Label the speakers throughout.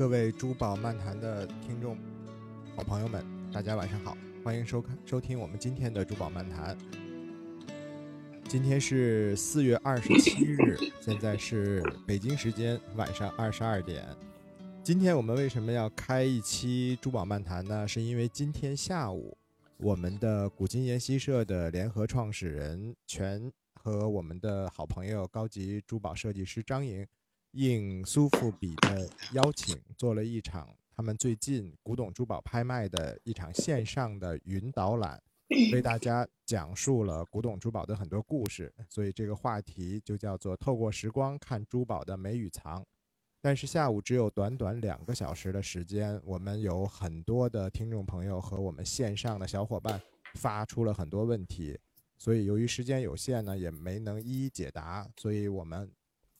Speaker 1: 各位珠宝漫谈的听众好朋友们，大家晚上好，欢迎收看收听我们今天的珠宝漫谈。今天是四月二十七日，现在是北京时间晚上二十二点。今天我们为什么要开一期珠宝漫谈呢？是因为今天下午，我们的古今研习社的联合创始人全和我们的好朋友高级珠宝设计师张莹，应苏富比的邀请，做了一场他们最近古董珠宝拍卖的一场线上的云导览，为大家讲述了古董珠宝的很多故事。所以这个话题就叫做“透过时光看珠宝的美与藏”。但是下午只有短短两个小时的时间，我们有很多的听众朋友和我们线上的小伙伴发出了很多问题，所以由于时间有限呢，也没能一一解答。所以我们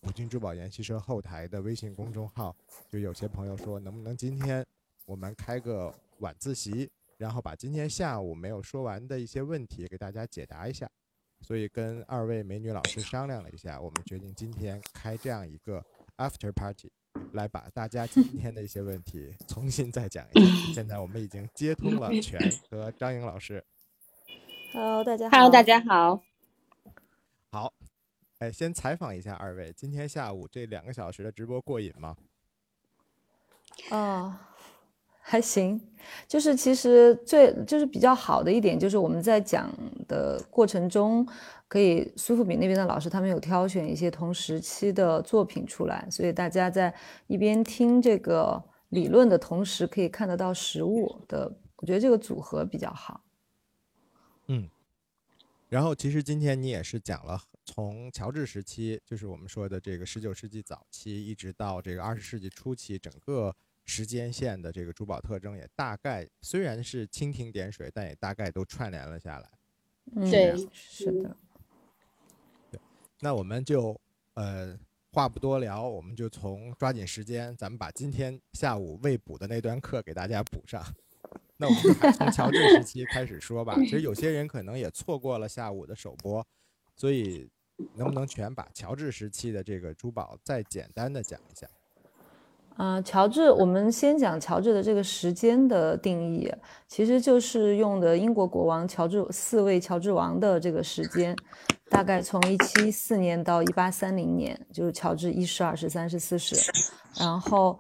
Speaker 1: 五金珠宝研习社后台的微信公众号就有些朋友说，能不能今天我们开个晚自习，然后把今天下午没有说完的一些问题给大家解答一下。所以跟二位美女老师商量了一下，我们决定今天开这样一个。After party，来把大家今天的一些问题重新再讲一下。现在我们已经接通了全和张颖老师。
Speaker 2: Hello，大家好。
Speaker 3: Hello，大家好。
Speaker 1: 好，哎，先采访一下二位，今天下午这两个小时的直播过瘾吗？
Speaker 2: 啊。还行，就是其实最就是比较好的一点，就是我们在讲的过程中，可以苏富比那边的老师他们有挑选一些同时期的作品出来，所以大家在一边听这个理论的同时，可以看得到实物的，我觉得这个组合比较好。
Speaker 1: 嗯，然后其实今天你也是讲了从乔治时期，就是我们说的这个十九世纪早期，一直到这个二十世纪初期，整个。时间线的这个珠宝特征也大概虽然是蜻蜓点水，但也大概都串联了下来。
Speaker 2: 对，是的。
Speaker 1: 对，那我们就呃话不多聊，我们就从抓紧时间，咱们把今天下午未补的那段课给大家补上。那我们就从乔治时期开始说吧。其实有些人可能也错过了下午的首播，所以能不能全把乔治时期的这个珠宝再简单的讲一下？
Speaker 2: 啊，乔治，我们先讲乔治的这个时间的定义，其实就是用的英国国王乔治四位乔治王的这个时间，大概从一七四年到一八三零年，就是乔治一世、二世、三世、四世。然后，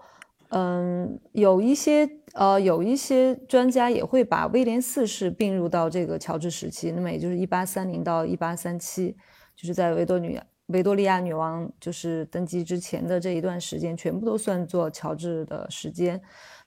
Speaker 2: 嗯，有一些呃，有一些专家也会把威廉四世并入到这个乔治时期，那么也就是一八三零到一八三七，就是在维多利亚。维多利亚女王就是登基之前的这一段时间，全部都算作乔治的时间。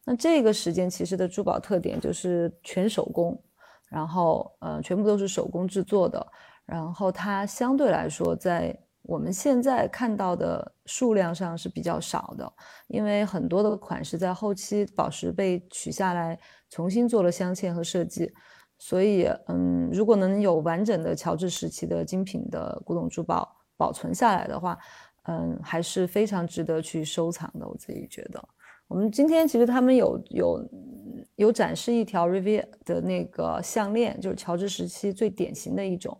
Speaker 2: 那这个时间其实的珠宝特点就是全手工，然后呃，全部都是手工制作的。然后它相对来说，在我们现在看到的数量上是比较少的，因为很多的款式在后期宝石被取下来，重新做了镶嵌和设计。所以，嗯，如果能有完整的乔治时期的精品的古董珠宝，保存下来的话，嗯，还是非常值得去收藏的。我自己觉得，我们今天其实他们有有有展示一条 Rivier 的那个项链，就是乔治时期最典型的一种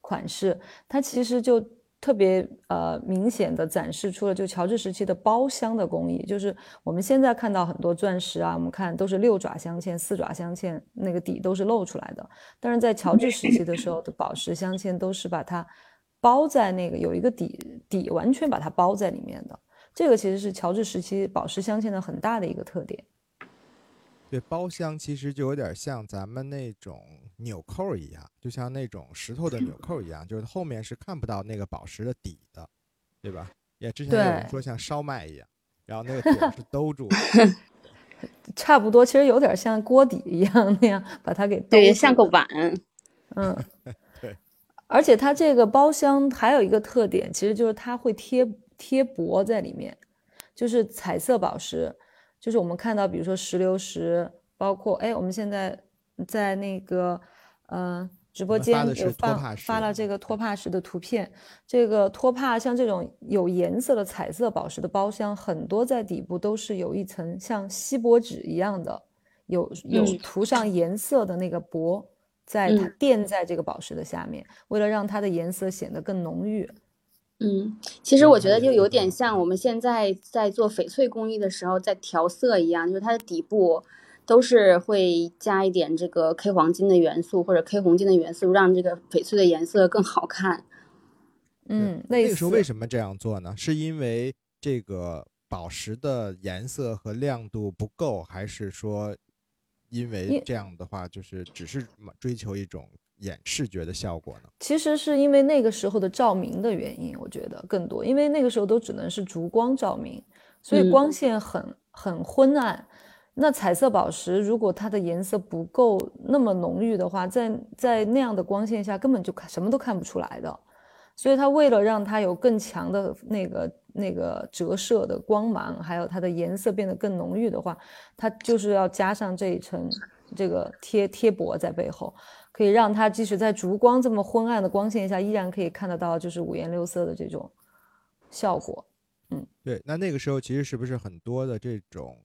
Speaker 2: 款式。它其实就特别呃明显的展示出了就乔治时期的包镶的工艺。就是我们现在看到很多钻石啊，我们看都是六爪镶嵌、四爪镶嵌，那个底都是露出来的。但是在乔治时期的时候的宝石镶嵌都是把它。包在那个有一个底底，完全把它包在里面的，这个其实是乔治时期宝石镶嵌的很大的一个特点。
Speaker 1: 对，包镶其实就有点像咱们那种纽扣一样，就像那种石头的纽扣一样，就是后面是看不到那个宝石的底的，对吧？也之前有人说像烧麦一样，然后那个 底是兜住。
Speaker 2: 差不多，其实有点像锅底一样那样把它给
Speaker 3: 对，像个碗。
Speaker 2: 嗯。对而且它这个包厢还有一个特点，其实就是它会贴贴箔在里面，就是彩色宝石，就是我们看到，比如说石榴石，包括哎，我们现在在那个呃直播间有发发了这个？托帕石的图片，这个托帕像这种有颜色的彩色宝石的包厢，很多在底部都是有一层像锡箔纸一样的，有有涂上颜色的那个箔。在它垫在这个宝石的下面，为了让它的颜色显得更浓郁，
Speaker 3: 嗯，其实我觉得就有点像我们现在在做翡翠工艺的时候，在调色一样，就是它的底部都是会加一点这个 K 黄金的元素或者 K 红金的元素，让这个翡翠的颜色更好看。
Speaker 2: 嗯，
Speaker 1: 那个时候为什么这样做呢？是因为这个宝石的颜色和亮度不够，还是说因为这样的话就是只是追求一种？眼视觉的效果呢？
Speaker 2: 其实是因为那个时候的照明的原因，我觉得更多，因为那个时候都只能是烛光照明，所以光线很很昏暗。那彩色宝石如果它的颜色不够那么浓郁的话，在在那样的光线下根本就看什么都看不出来的。所以它为了让它有更强的那个那个折射的光芒，还有它的颜色变得更浓郁的话，它就是要加上这一层这个贴贴膜在背后。可以让它即使在烛光这么昏暗的光线下，依然可以看得到，就是五颜六色的这种效果。嗯，
Speaker 1: 对。那那个时候其实是不是很多的这种，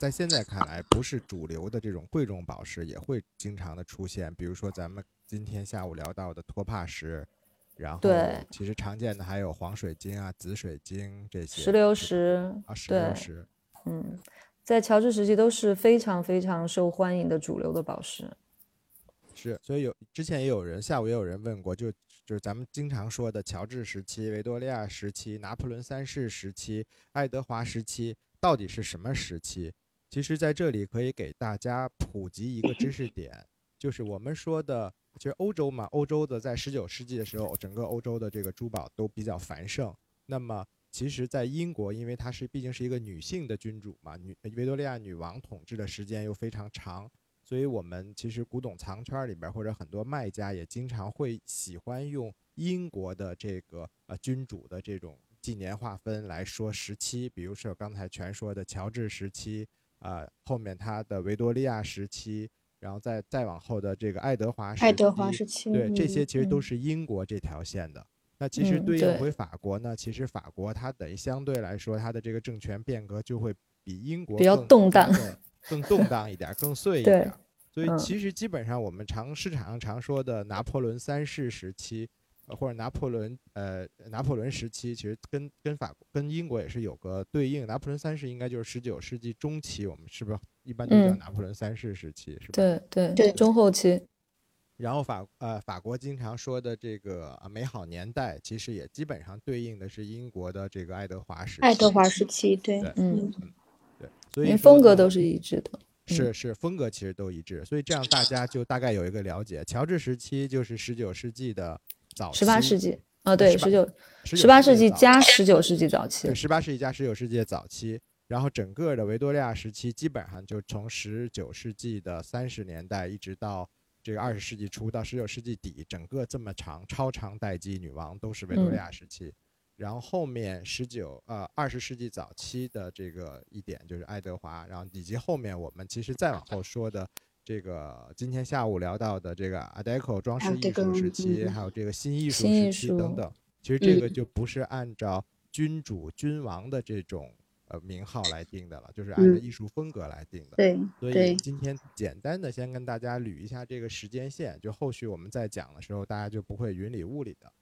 Speaker 1: 在现在看来不是主流的这种贵重宝石也会经常的出现？比如说咱们今天下午聊到的托帕石，然后
Speaker 2: 对，
Speaker 1: 其实常见的还有黄水晶啊、紫水晶这些
Speaker 2: 石榴石
Speaker 1: 啊，石榴石。
Speaker 2: 嗯，在乔治时期都是非常非常受欢迎的主流的宝石。
Speaker 1: 是，所以有之前也有人下午也有人问过，就就是咱们经常说的乔治时期、维多利亚时期、拿破仑三世时期、爱德华时期到底是什么时期？其实在这里可以给大家普及一个知识点，就是我们说的，其实欧洲嘛，欧洲的在十九世纪的时候，整个欧洲的这个珠宝都比较繁盛。那么其实，在英国，因为它是毕竟是一个女性的君主嘛，女维多利亚女王统治的时间又非常长。所以，我们其实古董藏圈里边，或者很多卖家也经常会喜欢用英国的这个呃君主的这种纪年划分来说时期，比如说刚才全说的乔治时期，啊，后面他的维多利亚时期，然后再再往后的这个爱德华时期，
Speaker 3: 爱德华时期，
Speaker 1: 对，这些其实都是英国这条线的。那其实对应回法国呢，其实法国它等于相对来说，它的这个政权变革就会比英国
Speaker 2: 比较动荡。
Speaker 1: 更动荡一点，更碎一点，所以其实基本上我们常市场上常说的拿破仑三世时期，呃或者拿破仑呃拿破仑时期，其实跟跟法国跟英国也是有个对应。拿破仑三世应该就是十九世纪中期，我们是不是一般都叫拿破仑三世时期？是吧？
Speaker 2: 对对对，中后期。
Speaker 1: 然后法呃法国经常说的这个美好年代，其实也基本上对应的是英国的这个爱德华时期。
Speaker 3: 爱德华时期，对，
Speaker 2: 嗯。
Speaker 1: 对所以
Speaker 2: 风格都是一致的，
Speaker 1: 是是风格其实都一致，所以这样大家就大概有一个了解。乔治时期就是十九世纪的早，
Speaker 2: 十八世纪啊，对，
Speaker 1: 十
Speaker 2: 九十八世纪加十九世纪早期，
Speaker 1: 对，十八世纪加十九世纪的早期。然后整个的维多利亚时期基本上就从十九世纪的三十年代一直到这个二十世纪初到十九世纪底，整个这么长超长待机女王都是维多利亚时期。然后后面十九呃二十世纪早期的这个一点就是爱德华，然后以及后面我们其实再往后说的这个今天下午聊到的这个 Art Deco 装饰艺术时期，还有这个新艺术时期等等，其实这个就不是按照君主君王的这种呃名号来定的了，就是按照艺术风格来定的。
Speaker 3: 对，
Speaker 1: 所以今天简单的先跟大家捋一下这个时间线，就后续我们再讲的时候，大家就不会云里雾里的。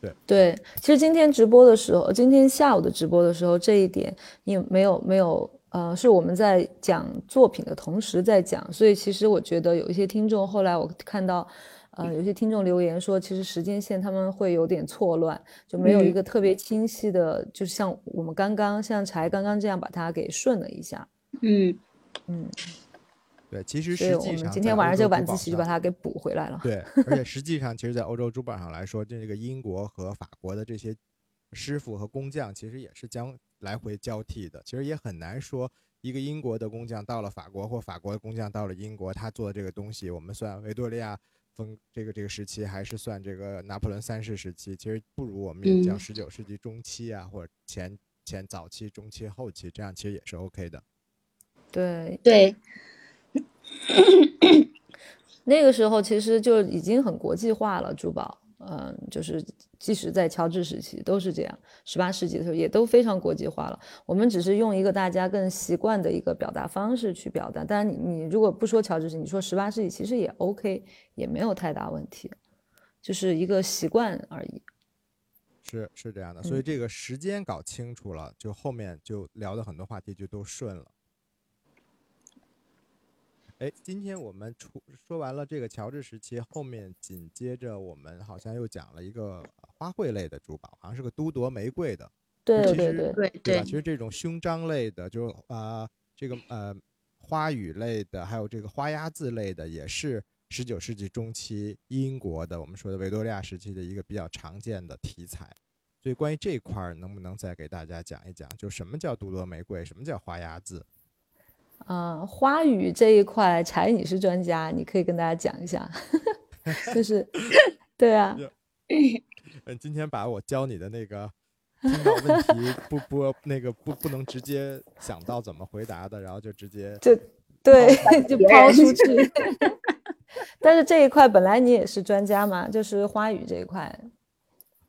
Speaker 1: 对
Speaker 2: 对，其实今天直播的时候，今天下午的直播的时候，这一点你没有没有，呃，是我们在讲作品的同时在讲，所以其实我觉得有一些听众后来我看到，呃，有些听众留言说，其实时间线他们会有点错乱，就没有一个特别清晰的，就像我们刚刚像柴刚刚这样把它给顺了一下，
Speaker 3: 嗯
Speaker 2: 嗯。
Speaker 1: 对，其实实际上
Speaker 2: 今天晚上这个晚自习就把它给补回来了。
Speaker 1: 对，而且实际上，其实，在欧洲珠宝上来说，这个英国和法国的这些师傅和工匠，其实也是将来回交替的。其实也很难说，一个英国的工匠到了法国，或法国的工匠到了英国，他做的这个东西，我们算维多利亚风这个这个时期，还是算这个拿破仑三世时期？其实不如我们也叫十九世纪中期啊，或者前前早期、中期、后期，这样其实也是 OK 的。
Speaker 2: 对
Speaker 3: 对。
Speaker 2: 那个时候其实就已经很国际化了，珠宝，嗯，就是即使在乔治时期都是这样，十八世纪的时候也都非常国际化了。我们只是用一个大家更习惯的一个表达方式去表达。当然，你你如果不说乔治时期，你说十八世纪其实也 OK，也没有太大问题。就是一个习惯而已。
Speaker 1: 是是这样的，所以
Speaker 2: 嗯
Speaker 1: 这个时间搞清楚了，就后面就聊的很多话题就都顺了。哎，今天我们出说完了这个乔治时期，后面紧接着我们好像又讲了一个呃花卉类的珠宝，好像是个都铎玫瑰的，
Speaker 2: 对对
Speaker 1: 其实
Speaker 2: 对，
Speaker 3: 对
Speaker 1: 对吧？其实这种胸章类的，就啊、这个呃花语类的，还有这个花鸭字类的，也是十九世纪中期英国的我们说的维多利亚时期的一个比较常见的题材。所以关于这一块儿，能不能再给大家讲一讲，就什么叫都铎玫瑰，什么叫花鸭字？
Speaker 2: 啊、花语这一块，柴你是专家，你可以跟大家讲一下，就是 对啊，
Speaker 1: 嗯，今天把我教你的那个听到问题不不那个不不能直接想到怎么回答的，然后就直接
Speaker 2: 就对就抛出去。但是这一块本来你也是专家嘛，就是花语这一块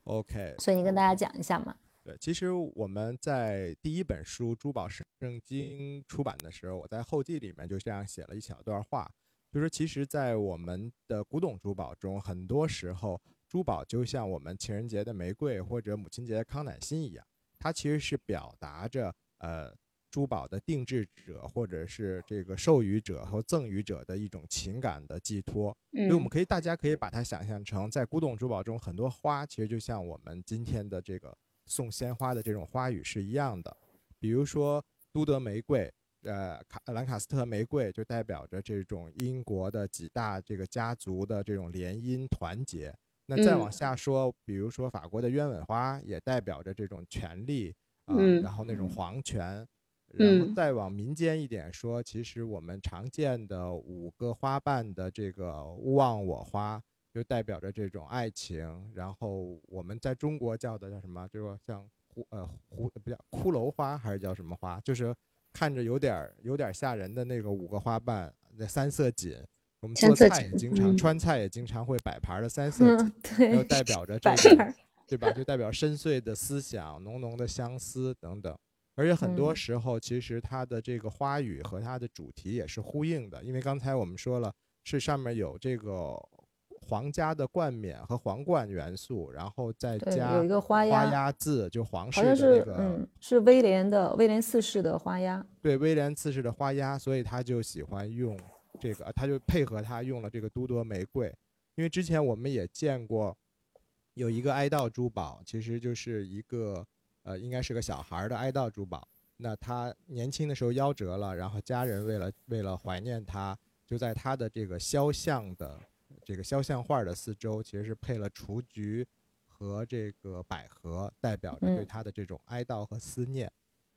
Speaker 1: ，OK。
Speaker 2: 所以你跟大家讲一下嘛。
Speaker 1: 对，其实我们在第一本书《珠宝圣经》出版的时候，我在后记里面就这样写了一小段话，就说其实，在我们的古董珠宝中，很多时候珠宝就像我们情人节的玫瑰或者母亲节的康乃馨一样，它其实是表达着呃珠宝的定制者或者是这个授予者和赠予者的一种情感的寄托。所以我们
Speaker 3: 嗯
Speaker 1: 可以，大家可以把它想象成，在古董珠宝中，很多花其实就像我们今天的这个送鲜花的这种花语是一样的。比如说都德玫瑰，呃，卡兰卡斯特玫瑰就代表着这种英国的几大这个家族的这种联姻团结。那再往
Speaker 3: 嗯
Speaker 1: 下说，比如说法国的鸢尾花，也代表着这种权力啊、
Speaker 3: 嗯
Speaker 1: 然后那种皇权。然后
Speaker 3: 嗯
Speaker 1: 再往民间一点说，其实我们常见的五个花瓣的这个勿忘我花，就代表着这种爱情。然后我们在中国叫的叫什么？就是像胡呃胡不叫骷髅花还是叫什么花？就是看着有点儿有点儿吓人的那个五个花瓣，那三色堇。我们做菜也经常，
Speaker 3: 嗯
Speaker 1: 川菜也经常会摆盘儿的三色堇
Speaker 2: 嗯，，
Speaker 1: 又，代表着这种
Speaker 2: 摆盘儿
Speaker 1: 对吧？就代表深邃的思想、浓浓的相思等等。而且很多
Speaker 2: 嗯
Speaker 1: 时候，其实它的这个花语和它的主题也是呼应的，因为刚才我们说了，是上面有这个皇家的冠冕和皇冠元素，然后再，加
Speaker 2: 有一个花
Speaker 1: 花
Speaker 2: 鸭，
Speaker 1: 字，就皇室的那个、
Speaker 2: 嗯，是威廉的威廉四世的花鸭。
Speaker 1: 对威廉四世的花鸭，所以他就喜欢用这个，他就配合他用了这个都铎玫瑰，因为之前我们也见过有一个哀悼珠宝，其实就是一个呃，应该是个小孩儿的哀悼珠宝。那他年轻的时候夭折了，然后家人为了为了怀念他，就在他的这个肖像的这个肖像画的四周，其实是配了雏菊和这个百合，代表着对
Speaker 2: 嗯
Speaker 1: 他的这种哀悼和思念。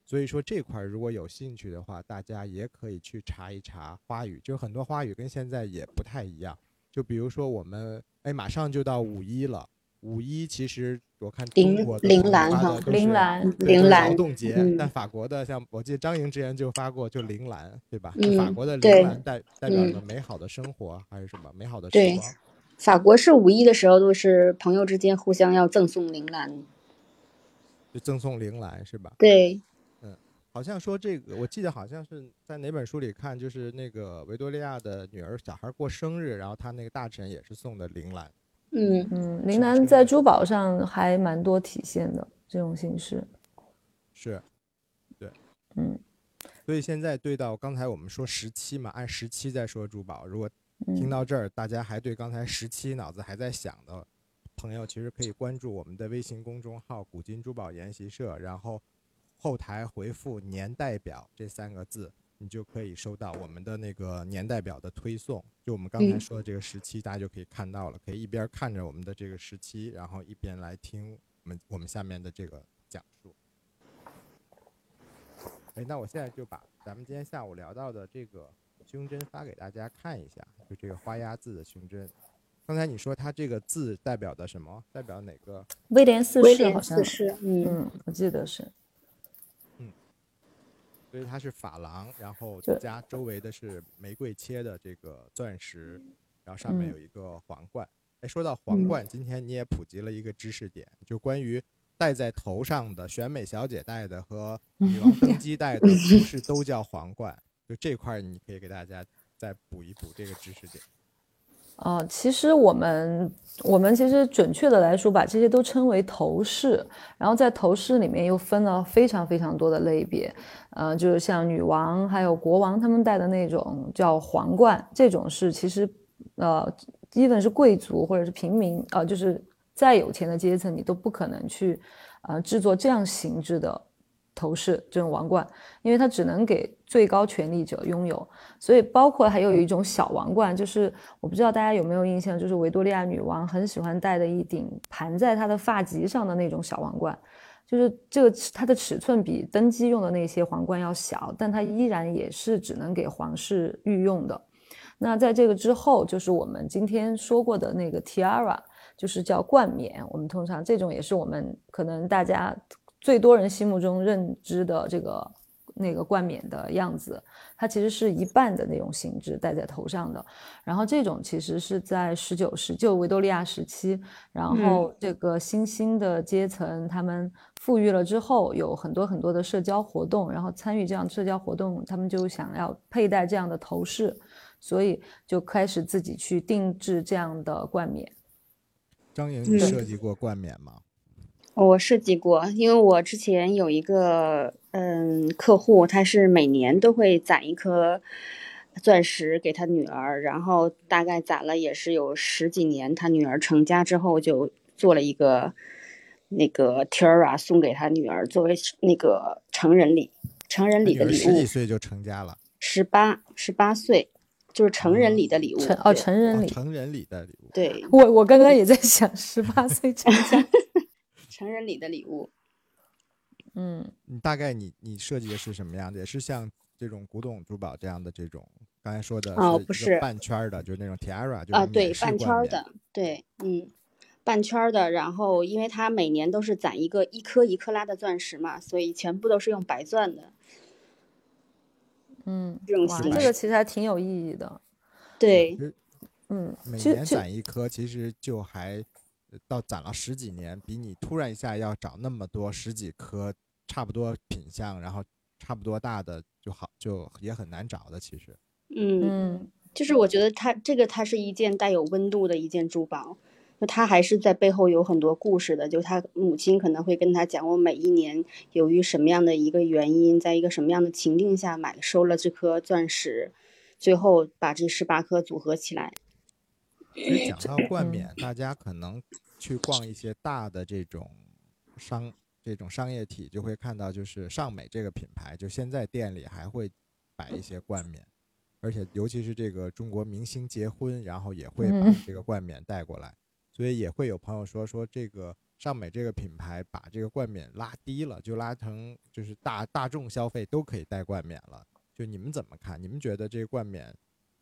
Speaker 1: 所以说这块儿如果有兴趣的话，大家也可以去查一查花语，就很多花语跟现在也不太一样。就比如说我们哎，马上就到五一了，五一其实我看中
Speaker 3: 铃兰哈
Speaker 2: 铃兰
Speaker 3: 铃兰
Speaker 1: 劳动节，
Speaker 3: 嗯
Speaker 1: 但法国的像我记得张莹之前就发过，就铃兰，对吧？就法
Speaker 3: 嗯
Speaker 1: 国的铃兰代代表
Speaker 3: 嗯
Speaker 1: 着美好的生活，还是什么美好的时
Speaker 3: 对
Speaker 1: 光？
Speaker 3: 法国是五一的时候都是朋友之间互相要赠送铃兰。
Speaker 1: 就赠送铃兰是吧？
Speaker 3: 对，嗯
Speaker 1: 好像说这个，我记得好像是在哪本书里看，就是那个维多利亚的女儿小孩过生日，然后他那个大臣也是送的铃兰。
Speaker 3: 嗯。
Speaker 2: 嗯，
Speaker 1: 是
Speaker 2: 铃兰
Speaker 1: 是
Speaker 2: 在珠宝上还蛮多体现的这种形式。
Speaker 1: 是，对，
Speaker 2: 嗯。
Speaker 1: 所以现在对到刚才我们说十七嘛，按十七在说珠宝，如果
Speaker 2: 嗯，
Speaker 1: 听到这儿，大家还对刚才十七脑子还在想的朋友，其实可以关注我们的微信公众号“古今珠宝研习社”，然后后台回复“年代表”这三个字，你就可以收到我们的那个年代表的推送。就我们刚才
Speaker 3: 嗯
Speaker 1: 说的这个时期，大家就可以看到了，可以一边看着我们的这个时期，然后一边来听我们我们下面的这个讲述。哎，那我现在就把咱们今天下午聊到的这个胸针发给大家看一下，就这个花鸭字的胸针。刚才你说它这个字代表的什么？代表哪个？
Speaker 2: 威廉四
Speaker 3: 威廉
Speaker 2: 世好像
Speaker 3: 四，世，嗯
Speaker 2: 嗯，我记得是。
Speaker 1: 所以它是珐琅，然后
Speaker 2: 对
Speaker 1: 加周围的是玫瑰切的这个钻石，然后上面
Speaker 2: 嗯
Speaker 1: 有一个皇冠。哎，说到皇
Speaker 3: 嗯
Speaker 1: 冠，今天你也普及了一个知识点，就关于戴在头上的选美小姐戴的和女王登基戴的，不是都叫皇冠？就这块儿你可以给大家再补一补这个知识点。
Speaker 2: 呃，其实我们我们其实准确的来说，把这些都称为头饰，然后在头饰里面又分了非常非常多的类别，呃，就是像女王还有国王他们戴的那种叫皇冠，这种是其实呃基本是贵族或者是平民，呃，就是再有钱的阶层，你都不可能去呃制作这样形制的。头饰这种王冠，因为它只能给最高权力者拥有，所以包括还有一种小王冠，就是我不知道大家有没有印象，就是维多利亚女王很喜欢戴的一顶盘在她的发髻上的那种小王冠，就是这个它的尺寸比登基用的那些皇冠要小，但它依然也是只能给皇室御用的。那在这个之后，就是我们今天说过的那个 tiara，就是叫冠冕，我们通常这种也是我们可能大家。最多人心目中认知的这个那个冠冕的样子，它其实是一半的那种形制戴在头上的。然后这种其实是在十九世就维多利亚时期，然后这个新兴的阶层他们富裕了之后，有很多很多的社交活动，然后参与这样社交活动，他们就想要佩戴这样的头饰，所以就开始自己去定制这样的冠冕。
Speaker 1: 张莹，你设计过冠冕吗？
Speaker 3: 我设计过，因为我之前有一个嗯客户，他是每年都会攒一颗钻石给他女儿，然后大概攒了也是有十几年。他女儿成家之后，就做了一个那个 Tiara 送给他女儿，作为那个成人礼，成人礼的礼物。
Speaker 1: 十几岁就成家了？
Speaker 3: 十八，十八岁就是成人礼的礼物。
Speaker 2: 成哦，成人礼，
Speaker 1: 成人礼的礼物。
Speaker 3: 对，
Speaker 2: 我我刚刚也在想，十八岁成家。
Speaker 3: 成人礼的礼物，
Speaker 2: 嗯，
Speaker 1: 你大概你你设计的是什么样的？也是像这种古董珠宝这样的这种，刚才说的
Speaker 3: 哦，不是
Speaker 1: 半圈的，就是那种 tiara，
Speaker 3: 啊，对，半圈的，对，嗯，半圈的。然后，因为它每年都是攒一个一颗一克拉的钻石嘛，所以全部都是用白钻的。
Speaker 2: 嗯，
Speaker 3: 这种
Speaker 2: 这个其实还挺有意义的。
Speaker 3: 对，
Speaker 2: 嗯，
Speaker 1: 每年攒一颗，其实就还。到攒了十几年，比你突然一下要找那么多十几颗差不多品相，然后差不多大的就好，就也很难找的。其实，
Speaker 3: 嗯，就是我觉得它这个它是一件带有温度的一件珠宝，那它还是在背后有很多故事的。就他母亲可能会跟他讲，我每一年由于什么样的一个原因，在一个什么样的情境下买收了这颗钻石，最后把这十八颗组合起来。
Speaker 1: 其实讲到冠冕，大家可能去逛一些大的这种商这种商业体，就会看到，就是尚美这个品牌，就现在店里还会摆一些冠冕，而且尤其是这个中国明星结婚，然后也会把这个冠冕带过来，所以也会有朋友说说这个尚美这个品牌把这个冠冕拉低了，就拉成就是大大众消费都可以戴冠冕了，就你们怎么看？你们觉得这个冠冕？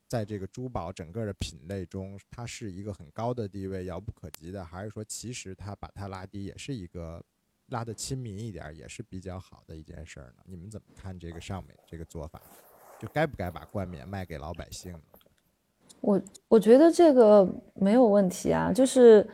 Speaker 1: 在这个珠宝整个的品类中，它是一个很高的地位，遥不可及的，还是说其实它把它拉低，也是一个拉的亲民一点，也是比较好的一件事儿呢？你们怎么看这个尚美这个做法？就该不该把冠冕卖给老百姓？
Speaker 2: 我我觉得这个没有问题啊，就是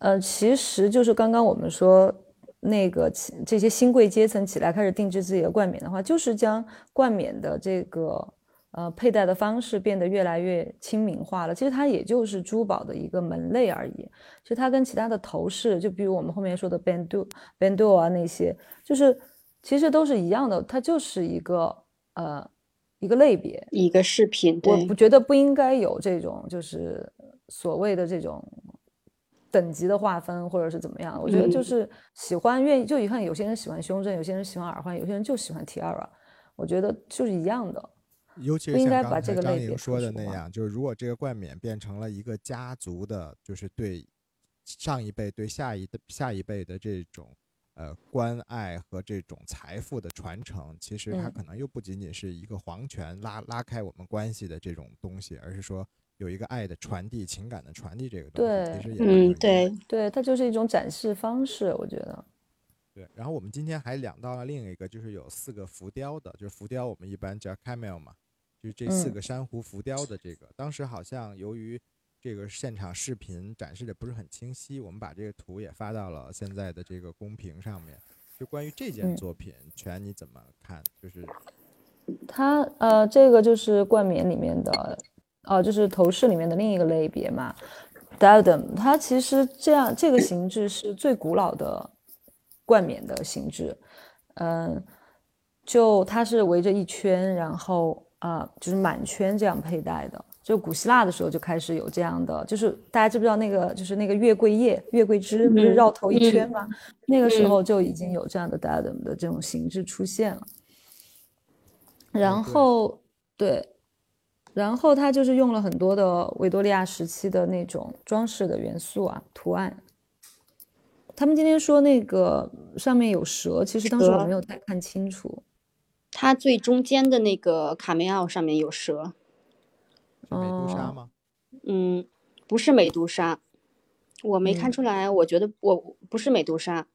Speaker 2: 呃，其实就是刚刚我们说那个这些新贵阶层起来开始定制自己的冠冕的话，就是将冠冕的这个。呃，佩戴的方式变得越来越亲民化了。其实它也就是珠宝的一个门类而已。其实它跟其他的头饰，就比如我们后面说的 bando bando 啊那些，就是其实都是一样的。它就是一个呃一个类别，
Speaker 3: 一个饰品。
Speaker 2: 我不觉得不应该有这种就是所谓的这种等级的划分，或者是怎么样。我觉得就是喜欢愿意，就你看有些人喜欢胸针，有些人喜欢耳环，有些人就喜欢 tiara。我觉得就是一样的。
Speaker 1: 尤其是像刚才张莹说的那样，就是如果这个冠冕变成了一个家族的，就是对上一辈对下一的下一辈的这种呃关爱和这种财富的传承，其实它可能又不仅仅是一个皇权拉拉开我们关系的这种东西，而是说有一个爱的传递、情感的传递这个东西，其实也
Speaker 3: 嗯对
Speaker 2: 对，它就是一种展示方式，我觉得。
Speaker 1: 对，然后我们今天还讲到了另一个，就是有四个浮雕的，就是浮雕我们一般叫 camel 嘛。就是这四个珊瑚浮雕的这个，当时好像由于这个现场视频展示的不是很清晰，我们把这个图也发到了现在的这个公屏上面。就关于这件作品，全你怎么看？就是
Speaker 2: 它呃，这个就是冠冕里面的哦，就是头饰里面的另一个类别嘛，diadem，它其实这样这个形制是最古老的冠冕的形制，嗯，就它是围着一圈，然后啊，就是满圈这样佩戴的。就古希腊的时候就开始有这样的，就是大家知不知道那个就是那个月桂叶、月桂枝不是绕头一圈吗？那个时候就已经有这样的 diadem 的这种形制出现了。然后对，然后他就是用了很多的维多利亚时期的那种装饰的元素啊、图案。他们今天说那个上面有蛇，其实当时我没有太看清楚。
Speaker 3: 它最中间的那个卡梅奥上面有蛇。
Speaker 1: 美杜莎吗？
Speaker 3: 嗯，不是美杜莎，我没看出来。我觉得我不是美杜莎，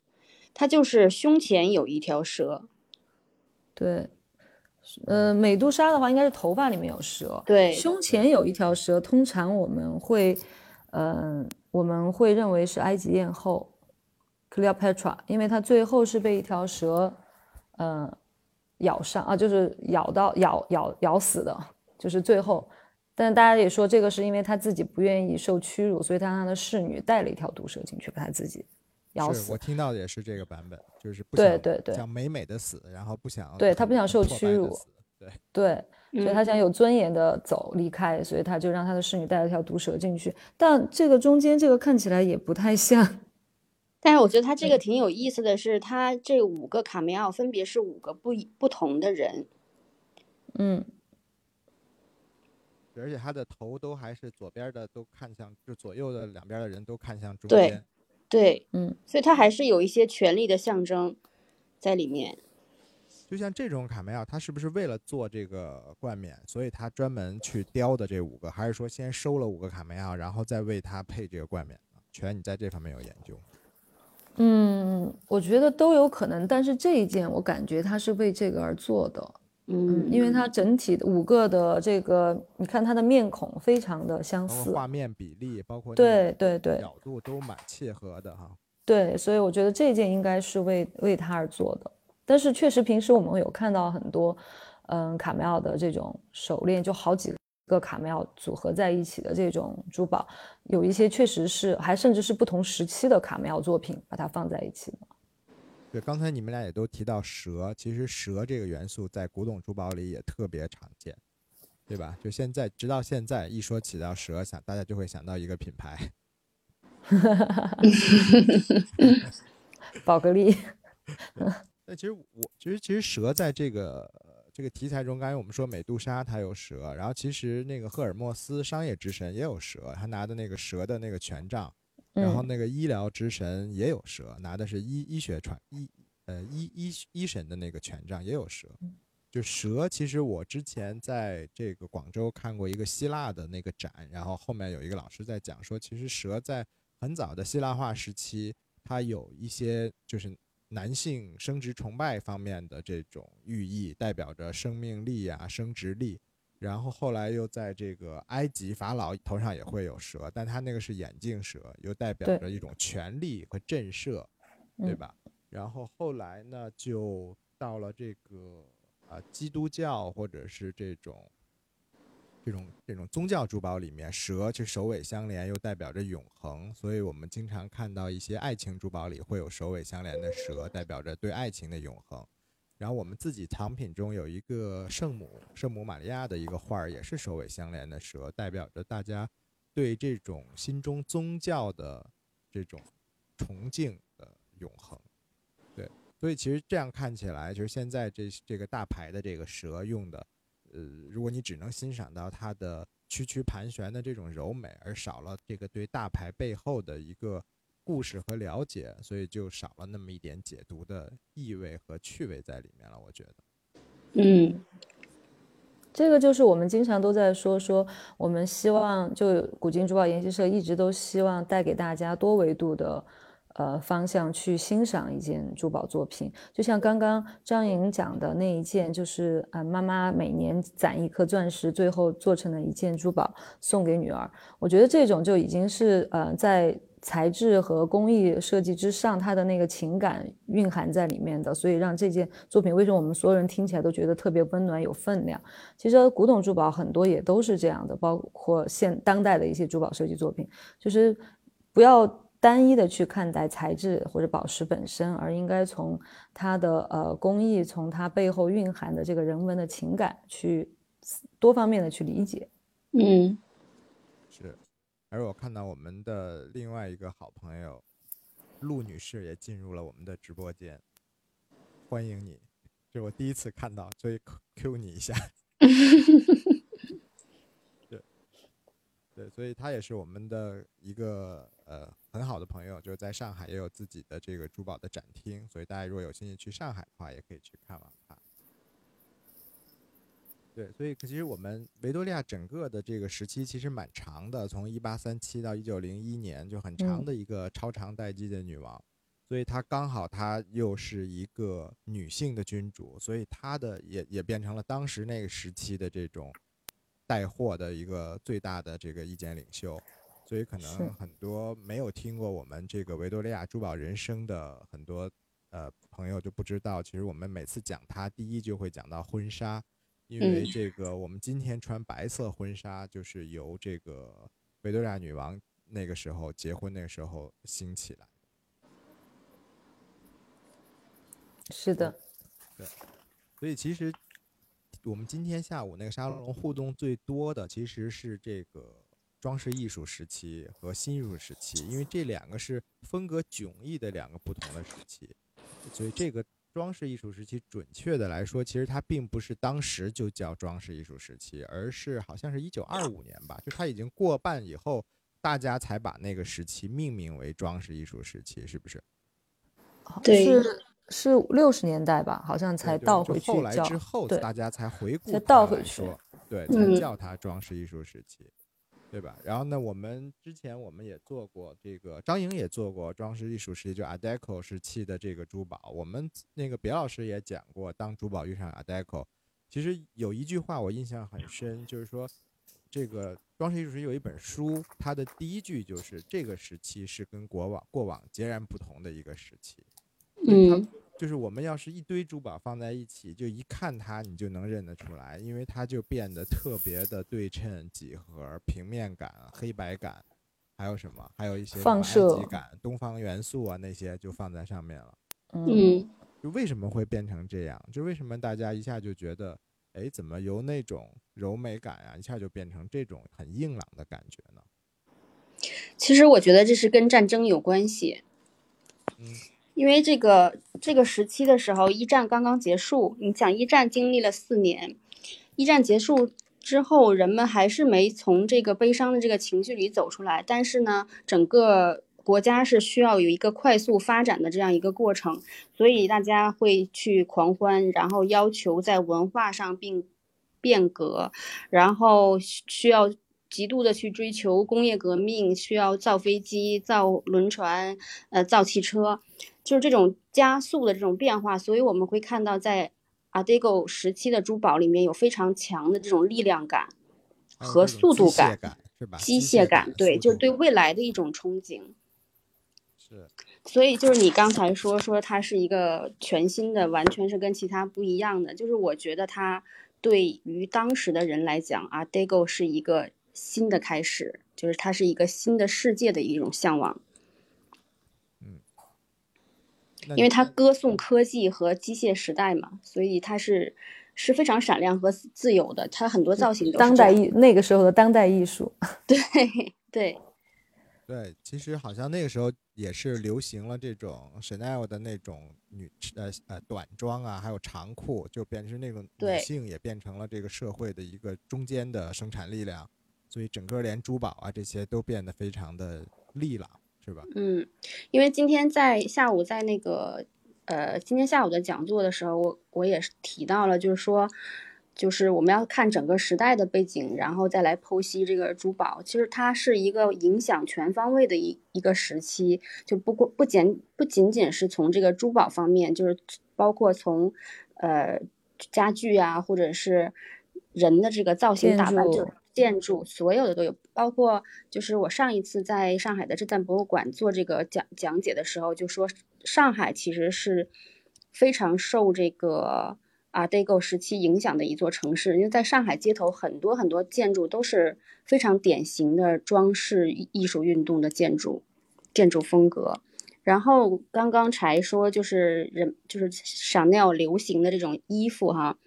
Speaker 3: 它就是胸前有一条蛇。
Speaker 2: 对，呃，美杜莎的话应该是头发里面有蛇。
Speaker 3: 对，
Speaker 2: 胸前有一条蛇，通常我们会，嗯，我们会认为是埃及艳后 Cleopatra，因为她最后是被一条蛇，嗯，咬伤啊，就是咬到咬咬咬死的，就是最后。但大家也说，这个是因为他自己不愿意受屈辱，所以他让他的侍女带了一条毒蛇进去，把他自己咬死。
Speaker 1: 我听到的也是这个版本，就是不
Speaker 2: 对对对，
Speaker 1: 想美美的死，然后不想
Speaker 2: 对他不想受屈辱，
Speaker 1: 对
Speaker 2: 对，所以他想有尊严的走离开，所以他就让他的侍女带了条毒蛇进去。但这个中间这个看起来也不太像，
Speaker 3: 但是我觉得他这个挺有意思的是，他这五个卡梅奥分别是五个不不同的人，
Speaker 2: 嗯。
Speaker 1: 而且他的头都还是左边的，都看向就左右的两边的人都看向中间。
Speaker 3: 对，对，
Speaker 2: 嗯，
Speaker 3: 所以他还是有一些权力的象征在里面。
Speaker 1: 就像这种卡梅奥，他是不是为了做这个冠冕，所以他专门去雕的这五个，还是说先收了五个卡梅奥，然后再为他配这个冠冕呢？全，你在这方面有研究？
Speaker 2: 嗯，我觉得都有可能，但是这一件我感觉他是为这个而做的。
Speaker 3: 嗯，
Speaker 2: 因为它整体的五个的这个，你看它的面孔非常的相似，
Speaker 1: 画面比例包括
Speaker 2: 对对对
Speaker 1: 角度都蛮契合的哈。
Speaker 2: 对，所以我觉得这件应该是为为它而做的。但是确实平时我们有看到很多，嗯，卡梅奥的这种手链，就好几个卡梅奥组合在一起的这种珠宝，有一些确实是还甚至是不同时期的卡梅奥作品，把它放在一起的。
Speaker 1: 对，刚才你们俩也都提到蛇，其实蛇这个元素在古董珠宝里也特别常见，对吧？就现在，直到现在，一说起到蛇，想大家就会想到一个品牌，
Speaker 2: 宝格丽。
Speaker 1: 那其实我其实其实蛇在这个这个题材中，刚才我们说美杜莎它有蛇，然后其实那个赫尔墨斯商业之神也有蛇，他拿的那个蛇的那个权杖。然后那个医疗之神也有蛇，拿的是医医学传医呃医医医神的那个权杖也有蛇，就蛇其实我之前在这个广州看过一个希腊的那个展，然后后面有一个老师在讲说，其实蛇在很早的希腊化时期，它有一些就是男性生殖崇拜方面的这种寓意，代表着生命力啊生殖力。然后后来又在这个埃及法老头上也会有蛇，但他那个是眼镜蛇，又代表着一种权力和震慑，对吧？然后后来呢，就到了这个啊基督教或者是这种这种这种宗教珠宝里面，蛇就首尾相连，又代表着永恒，所以我们经常看到一些爱情珠宝里会有首尾相连的蛇，代表着对爱情的永恒。然后我们自己藏品中有一个圣母圣母玛利亚的一个画儿，也是首尾相连的蛇，代表着大家对这种心中宗教的这种崇敬的永恒。对，所以其实这样看起来，就是现在这这个大牌的这个蛇用的，呃，如果你只能欣赏到它的曲曲盘旋的这种柔美，而少了这个对大牌背后的一个。故事和了解，所以就少了那么一点解读的意味和趣味在里面了。我觉得，
Speaker 3: 嗯，
Speaker 2: 这个就是我们经常都在说说，我们希望就古今珠宝研习社一直都希望带给大家多维度的，呃方向去欣赏一件珠宝作品。就像刚刚张莹讲的那一件，就是呃妈妈每年攒一颗钻石，最后做成了一件珠宝送给女儿。我觉得这种就已经是呃在。材质和工艺设计之上，它的那个情感蕴含在里面的，所以让这件作品为什么我们所有人听起来都觉得特别温暖、有分量？其实古董珠宝很多也都是这样的，包括现当代的一些珠宝设计作品，就是不要单一的去看待材质或者宝石本身，而应该从它的呃工艺，从它背后蕴含的这个人文的情感去多方面的去理解。
Speaker 3: 嗯。
Speaker 1: 是而我看到我们的另外一个好朋友陆女士也进入了我们的直播间，欢迎你，这是我第一次看到，所以 Q 你一下。对，对，所以她也是我们的一个呃很好的朋友，就是在上海也有自己的这个珠宝的展厅，所以大家如果有兴趣去上海的话，也可以去看望他。对，所以其实我们维多利亚整个的这个时期其实蛮长的，从一八三七到一九零一年，就很长的一个超长待机的女王。所以她刚好她又是一个女性的君主，所以她的也也变成了当时那个时期的这种带货的一个最大的这个意见领袖。所以可能很多没有听过我们这个维多利亚珠宝人生的很多呃朋友就不知道，其实我们每次讲它，第一就会讲到婚纱。因为这个，我们今天穿白色婚纱，就是由这个维多利亚女王那个时候结婚那个时候兴起来。
Speaker 2: 是的，
Speaker 1: 对。所以其实我们今天下午那个沙龙互动最多的，其实是这个装饰艺术时期和新艺术时期，因为这两个是风格迥异的两个不同的时期，所以这个。装饰艺术时期，准确的来说，其实它并不是当时就叫装饰艺术时期，而是好像是一九二五年吧，就它已经过半以后，大家才把那个时期命名为装饰艺术时期，是不是？
Speaker 3: 对，
Speaker 2: 是是六十年代吧，好像才倒回去
Speaker 1: 后来之后，大家才回顾，
Speaker 2: 才倒回去，
Speaker 1: 对，才叫它装饰艺术时期。对吧？然后呢，我们之前我们也做过这个，张莹也做过装饰艺术时期，就 Art Deco 时期的这个珠宝。我们那个别老师也讲过，当珠宝遇上 Art Deco，其实有一句话我印象很深，就是说，这个装饰艺术时期有一本书，它的第一句就是这个时期是跟过往过往截然不同的一个时期。
Speaker 3: 嗯。
Speaker 1: 就是我们要是一堆珠宝放在一起，就一看它，你就能认得出来，因为它就变得特别的对称、几何、平面感、黑白感，还有什么？还有一些
Speaker 2: 放射
Speaker 1: 感、东方元素啊，那些就放在上面了。
Speaker 3: 嗯，
Speaker 1: 就为什么会变成这样？就为什么大家一下就觉得，哎，怎么由那种柔美感啊，一下就变成这种很硬朗的感觉呢？
Speaker 3: 其实我觉得这是跟战争有关系。
Speaker 1: 嗯。
Speaker 3: 因为这个这个时期的时候，一战刚刚结束，你想一战经历了四年，一战结束之后，人们还是没从这个悲伤的这个情绪里走出来。但是呢，整个国家是需要有一个快速发展的这样一个过程，所以大家会去狂欢，然后要求在文化上并变革，然后需要。极度的去追求工业革命，需要造飞机、造轮船，呃，造汽车，就是这种加速的这种变化。所以我们会看到，在 Art Deco 时期的珠宝里面有非常强的这种力量感和速度
Speaker 1: 感，
Speaker 3: 是
Speaker 1: 吧？
Speaker 3: 机械感，对，就是对未来的一种憧憬。
Speaker 1: 是。
Speaker 3: 所以就是你刚才说说它是一个全新的，完全是跟其他不一样的。就是我觉得它对于当时的人来讲，Art Deco 是一个。新的开始，就是它是一个新的世界的一种向往。
Speaker 1: 嗯，
Speaker 3: 因为它歌颂科技和机械时代嘛，所以它是是非常闪亮和自由的。它很多造型都是
Speaker 2: 当代艺那个时候的当代艺术。
Speaker 3: 对对
Speaker 1: 对，其实好像那个时候也是流行了这种 Chanel 的那种女呃呃短装啊，还有长裤，就变成那种女性也变成了这个社会的一个中间的生产力量。所以整个连珠宝啊这些都变得非常的利朗，是吧？
Speaker 3: 嗯，因为今天在下午在那个呃今天下午的讲座的时候，我我也是提到了，就是说就是我们要看整个时代的背景，然后再来剖析这个珠宝。其实它是一个影响全方位的一一个时期，就不过不仅不仅仅是从这个珠宝方面，就是包括从呃家具啊，或者是人的这个造型打扮，就建筑所有的都有。包括就是我上一次在上海的震旦博物馆做这个讲讲解的时候，就说上海其实是非常受这个。啊 dego 时期影响的一座城市，因为在上海街头很多很多建筑都是非常典型的装饰艺术运动的建筑，建筑风格。然后刚刚才说就是人就是 Chanel 流行的这种衣服哈，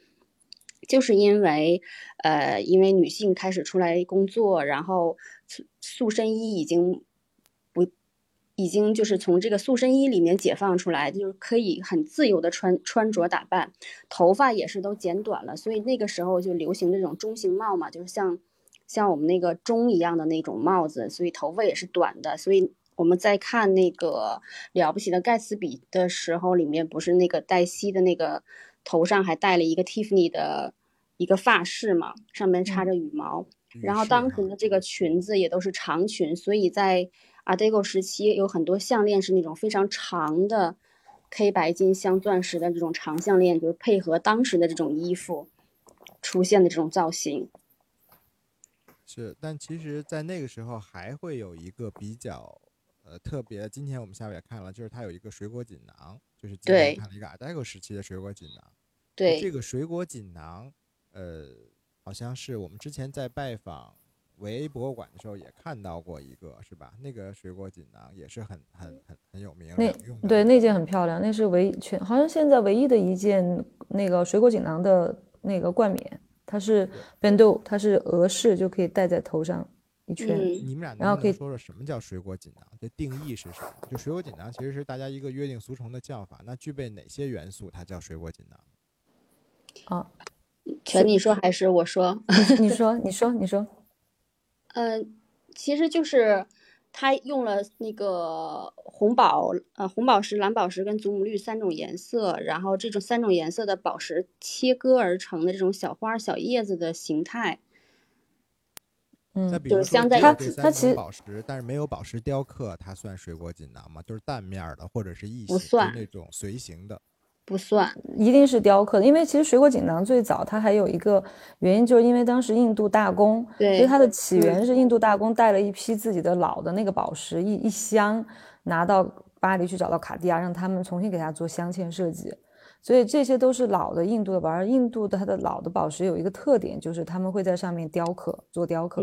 Speaker 3: 就是因为呃，因为女性开始出来工作，然后塑身衣已经不。已经就是从这个塑身衣里面解放出来，就是可以很自由的穿穿着打扮，头发也是都剪短了，所以那个时候就流行这种中型帽嘛，就是像像我们那个钟一样的那种帽子，所以头发也是短的。所以我们在看那个了不起的盖茨比的时候，里面不是那个黛西的那个头上还戴了一个 Tiffany 的一个发饰嘛，上面插着羽毛，然后当时的这个裙子也都是长裙，所以在。Art Deco 时期有很多项链是那种非常长的 K 白金镶钻石的这种长项链，就是配合当时的这种衣服出现的这种造型。
Speaker 1: 是，但其实，在那个时候还会有一个比较呃特别。今天我们下午也看了，就是它有一个水果锦囊，就是今天看了一个 Art Deco 时期的水果锦囊。
Speaker 3: 对，
Speaker 1: 这个水果锦囊，呃，好像是我们之前在拜访。维 A 博物馆的时候也看到过一个，是吧？那个水果锦囊也是很很很很有名。
Speaker 2: 那对那件很漂亮，那是唯全好像现在唯一的一件那个水果锦囊的那个冠冕，它是 Bendo，它是俄式，就可以戴在头上一圈。
Speaker 1: 你们俩能不能说说什么叫水果锦囊？这定义是什么？就水果锦囊其实是大家一个约定俗成的叫法，那具备哪些元素它叫水果锦囊？
Speaker 2: 啊，
Speaker 3: 全你说还是我说？
Speaker 2: 你说，你说，你说。
Speaker 3: 嗯，其实就是它用了那个红宝、呃红宝石、蓝宝石跟祖母绿三种颜色，然后这种三种颜色的宝石切割而成的这种小花、小叶子的形态。
Speaker 2: 嗯，
Speaker 3: 就
Speaker 1: 它
Speaker 2: 它其实
Speaker 1: 宝石，但是没有宝石雕刻，它算水果锦囊吗？就是蛋面的或者是异
Speaker 3: 形
Speaker 1: 那种随形的。
Speaker 3: 不算，
Speaker 2: 一定是雕刻的，因为其实水果锦囊最早它还有一个原因，就是因为当时印度大公，对所以它的起源是印度大公带了一批自己的老的那个宝石一一箱拿到巴黎去找到卡地亚，让他们重新给他做镶嵌设计，所以这些都是老的印度的宝，而印度的它的老的宝石有一个特点，就是他们会在上面雕刻做雕刻，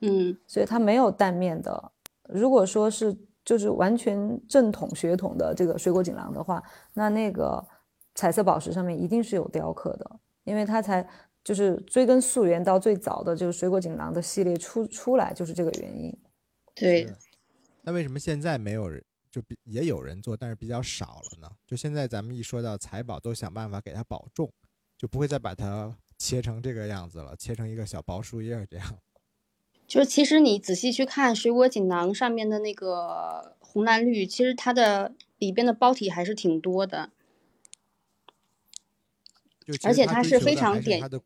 Speaker 3: 嗯，
Speaker 2: 所以它没有蛋面的。如果说是就是完全正统血统的这个水果锦囊的话，那那个。彩色宝石上面一定是有雕刻的，因为它才就是追根溯源到最早的这个水果锦囊的系列出出来就是这个原因。
Speaker 3: 对，
Speaker 1: 那为什么现在没有人就比也有人做，但是比较少了呢？就现在咱们一说到财宝，都想办法给它保重，就不会再把它切成这个样子了，切成一个小薄树叶这样。
Speaker 3: 就是其实你仔细去看水果锦囊上面的那个红蓝绿，其实它的里边的包体还是挺多的。而且
Speaker 1: 它
Speaker 3: 是非常典
Speaker 1: 型的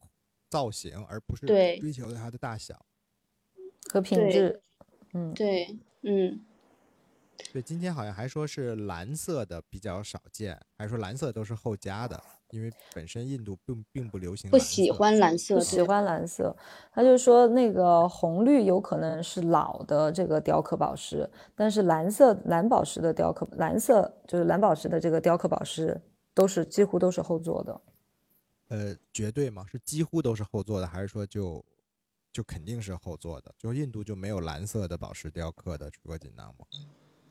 Speaker 1: 造型，而不是
Speaker 3: 对
Speaker 1: 追求的它的大小
Speaker 2: 和品质。嗯，
Speaker 3: 对，嗯，
Speaker 1: 对，今天好像还说是蓝色的比较少见，还说蓝色都是后加的，因为本身印度并并不流行，
Speaker 3: 不喜欢蓝色，
Speaker 2: 不喜欢蓝色。他就说那个红绿有可能是老的这个雕刻宝石，但是蓝色蓝宝石的雕刻，蓝色就是蓝宝石的这个雕刻宝石都是几乎都是后做的。
Speaker 1: 呃，绝对吗？是几乎都是后做的，还是说就就肯定是后做的？就是印度就没有蓝色的宝石雕刻的水果锦囊吗？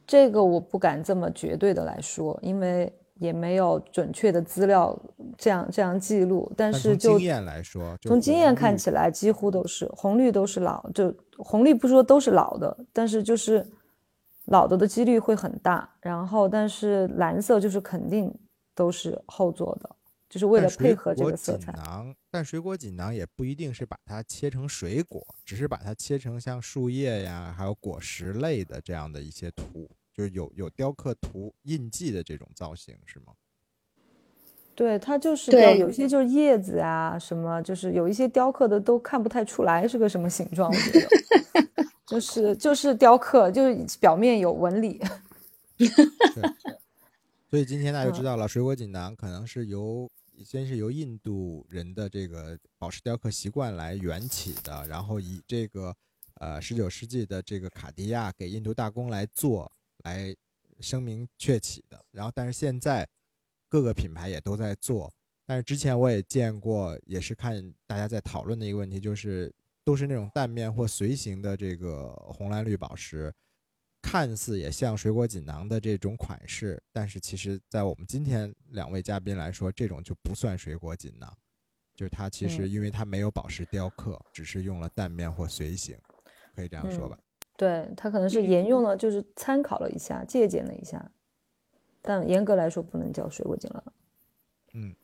Speaker 2: 这个我不敢这么绝对的来说，因为也没有准确的资料这样这样记录。但是就
Speaker 1: 经验来说，
Speaker 2: 从经验看起来，几乎都是红绿都是老，就红绿不说都是老的，但是就是老的的几率会很大。然后，但是蓝色就是肯定都是后做的。就是为了配合这个色彩。
Speaker 1: 但水果锦囊也不一定是把它切成水果，只是把它切成像树叶呀，还有果实类的这样的一些图，就是有有雕刻图印记的这种造型，是吗？
Speaker 2: 对，它就是
Speaker 3: 对，
Speaker 2: 有一些就是叶子啊，什么就是有一些雕刻的都看不太出来是个什么形状，我觉得，就是就是雕刻，就是表面有纹理。
Speaker 1: 所以今天大家就
Speaker 2: 嗯
Speaker 1: 知道了，水果锦囊可能是由先是由印度人的这个宝石雕刻习惯来缘起的，然后以这个呃十九世纪的这个卡地亚给印度大公来做，来声名鹊起的。然后但是现在各个品牌也都在做，但是之前我也见过，也是看大家在讨论的一个问题，就是都是那种蛋面或随形的这个红蓝绿宝石。看似也像水果锦囊的这种款式，但是其实，在我们今天两位嘉宾来说，这种就不算水果锦囊，就是它其实
Speaker 2: 嗯
Speaker 1: 因为它没有宝石雕刻，只是用了蛋面或随形，可以这样说吧？
Speaker 2: 对，他可能是沿用了，就是参考了一下，借鉴了一下，但严格来说不能叫水果锦囊。
Speaker 1: 嗯。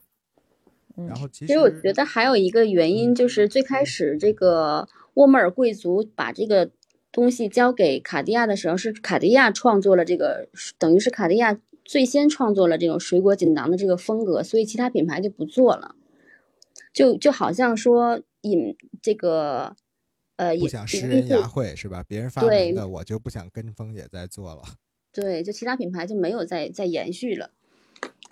Speaker 2: 嗯
Speaker 1: 然后其
Speaker 3: 其实我觉得还有一个原因，就是最开始这个沃莫尔贵族把这个东西交给卡地亚的时候，是卡地亚创作了这个，等于是卡地亚最先创作了这种水果锦囊的这个风格，所以其他品牌就不做了。就就好像说引这个，呃，
Speaker 1: 不想食人牙慧是吧？别人发明的，我就不想跟风也在做了。
Speaker 3: 对，就其他品牌就没有再再延续了。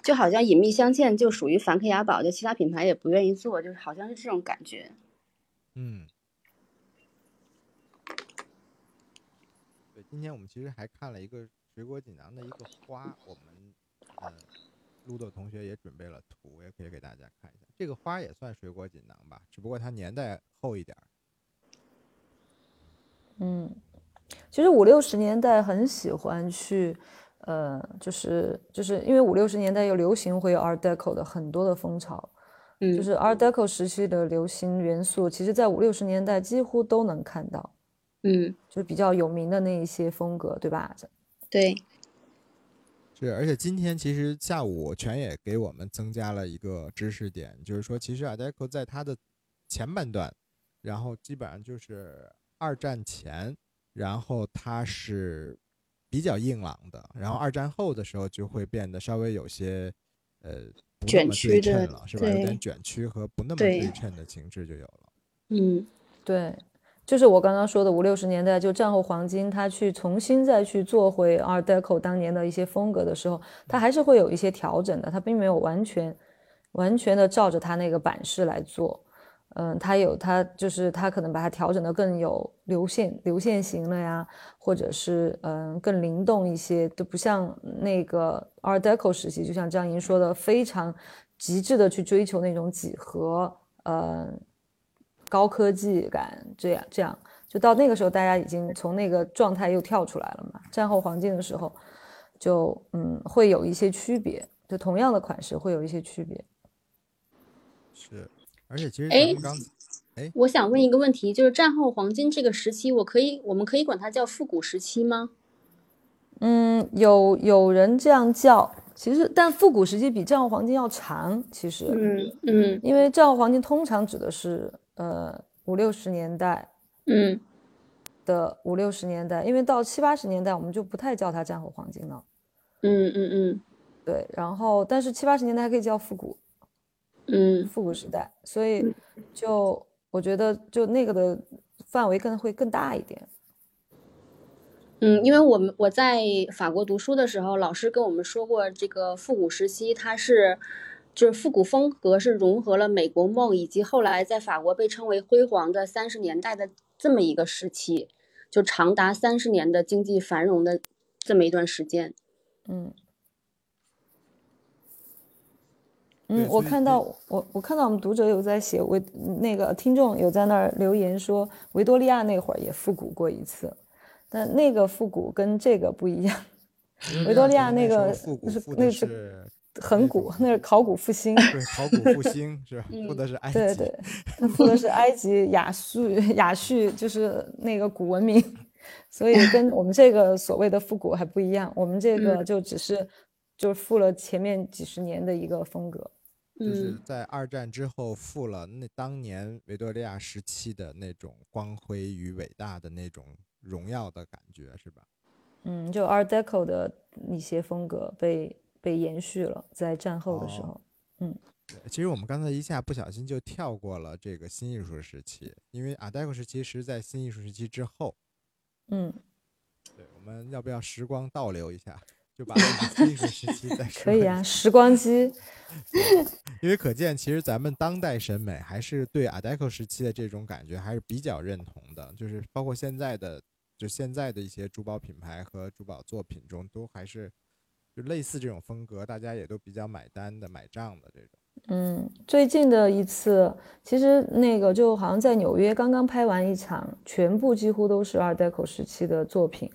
Speaker 3: 就好像隐秘镶嵌就属于梵克雅宝，就其他品牌也不愿意做，就是好像是这种感觉。
Speaker 1: 嗯，对，今天我们其实还看了一个水果锦囊的一个花，我们呃，陆豆同学也准备了图，也可以给大家看一下。这个花也算水果锦囊吧，只不过它年代后一点儿。
Speaker 2: 嗯，其实五六十年代很喜欢去，呃，就是就是因为五六十年代又流行会有 Art Deco 的很多的风潮，
Speaker 3: 嗯，
Speaker 2: 就是。Art Deco 时期的流行元素，其实在五六十年代几乎都能看到，
Speaker 3: 嗯，
Speaker 2: 就是比较有名的那一些风格，对吧？
Speaker 3: 对，
Speaker 1: 是，而且今天其实下午全也给我们增加了一个知识点，就是说，其实 Art Deco 在它的前半段，然后基本上就是二战前，然后它是比较硬朗的，然后二战后的时候就会变得稍微有些呃不那
Speaker 3: 卷
Speaker 1: 么对
Speaker 3: 曲的
Speaker 1: 称了，是吧？有点卷曲和不那么
Speaker 3: 对
Speaker 1: 对称的情致就有了。
Speaker 3: 嗯
Speaker 2: 对，就是我刚刚说的五六十年代，就战后黄金，他去重新再去做回 Art Deco 当年的一些风格的时候，它还是会有一些调整的，它并没有完全完全的照着它那个版式来做。嗯，它有它就是它可能把它调整的更有流线流线型了呀，或者是嗯更灵动一些，都不像那个 Art Deco 时期，就像张莹说的，非常极致的去追求那种几何，呃，高科技感，这样这样，就到那个时候，大家已经从那个状态又跳出来了嘛。战后黄金的时候，就嗯会有一些区别，就同样的款式会有一些区别。
Speaker 1: 是，而且其实
Speaker 3: 哎
Speaker 1: 咱们刚
Speaker 3: 我想问一个问题，就是战后黄金这个时期，我可以我们可以管它叫复古时期吗？
Speaker 2: 嗯，有有人这样叫，其实但复古时期比战后黄金要长，其实，
Speaker 3: 嗯嗯
Speaker 2: 因为战后黄金通常指的是呃五六十年代
Speaker 3: 嗯
Speaker 2: 的五六十年代，因为到七八十年代我们就不太叫它战后黄金了。
Speaker 3: 嗯嗯嗯
Speaker 2: 对，然后但是七八十年代还可以叫复古，
Speaker 3: 嗯
Speaker 2: 复古时代，所以就我觉得就那个的范围更会更大一点。
Speaker 3: 嗯，因为我们我在法国读书的时候，老师跟我们说过，这个复古时期它是就是复古风格是融合了美国梦以及后来在法国被称为辉煌的三十年代的这么一个时期，就长达三十年的经济繁荣的这么一段时间。
Speaker 2: 嗯。
Speaker 1: 对
Speaker 2: 嗯，我看到我我看到我们读者有在写维那个听众有在那儿留言说维多利亚那会儿也复古过一次，但那个复古跟这个不一样，维多利亚那个那是
Speaker 1: 是
Speaker 2: 很古，那是考古复兴。
Speaker 1: 对考古复兴是吧？复
Speaker 3: 嗯
Speaker 1: 的是埃及。
Speaker 2: 对对，他复的是埃及雅叙雅叙就是那个古文明，所以跟我们这个所谓的复古还不一样。我们这个就只是就是复了前面几十年的一个风格。
Speaker 1: 就是
Speaker 3: 嗯
Speaker 1: 在二战之后复了那当年维多利亚时期的那种光辉与伟大的那种荣耀的感觉，是吧？
Speaker 2: 嗯，就 Art Deco 的一些风格被被延续了，在战后的时
Speaker 1: 哦
Speaker 2: 候。嗯，
Speaker 1: 其实我们刚才一下不小心就跳过了这个新艺术时期，因为 Art Deco 时期是在新艺术时期之后。
Speaker 2: 嗯，
Speaker 1: 对，我们要不要时光倒流一下，就把历史时期再 说？
Speaker 2: 可以啊，时光机。
Speaker 1: 因为可见，其实咱们当代审美还是对 Art Deco 时期的这种感觉还是比较认同的，就是包括现在的，就现在的一些珠宝品牌和珠宝作品中，都还是就类似这种风格，大家也都比较买单的、买账的这种。
Speaker 2: 嗯，最近的一次，其实那个就好像在纽约刚刚拍完一场，全部几乎都是 Art Deco 时期的作品。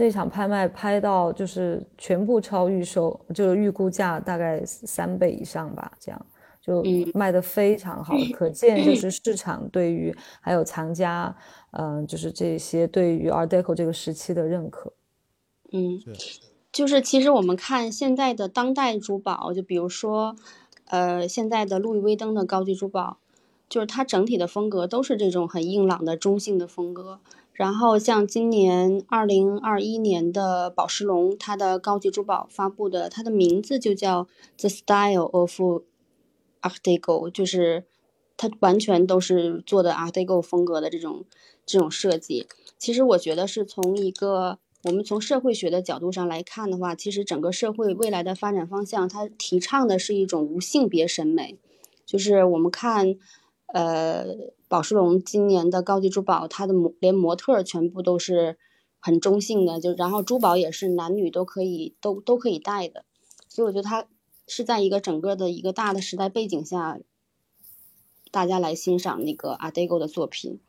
Speaker 2: 这场拍卖拍到就是全部超预售，就是预估价大概三倍以上吧，这样就卖的非常好，可见就是市场对于还有藏家，嗯，就是这些对于 Art Deco 这个时期的认可。
Speaker 3: 嗯，就是其实我们看现在的当代珠宝，就比如说，呃，现在的路易威登的高级珠宝，就是它整体的风格都是这种很硬朗的中性的风格。然后像今年二零二一年的宝石龙，它的高级珠宝发布的，它的名字就叫 The Style of Art Deco，就是它完全都是做的 Art Deco 风格的这种这种设计。其实我觉得是从一个我们从社会学的角度上来看的话，其实整个社会未来的发展方向，它提倡的是一种无性别审美，就是我们看。呃，宝石龙今年的高级珠宝，它的模连模特全部都是很中性的，就然后珠宝也是男女都可以都都可以戴的，所以我觉得它是在一个整个的一个大的时代背景下，大家来欣赏那个 Art Deco 的作品。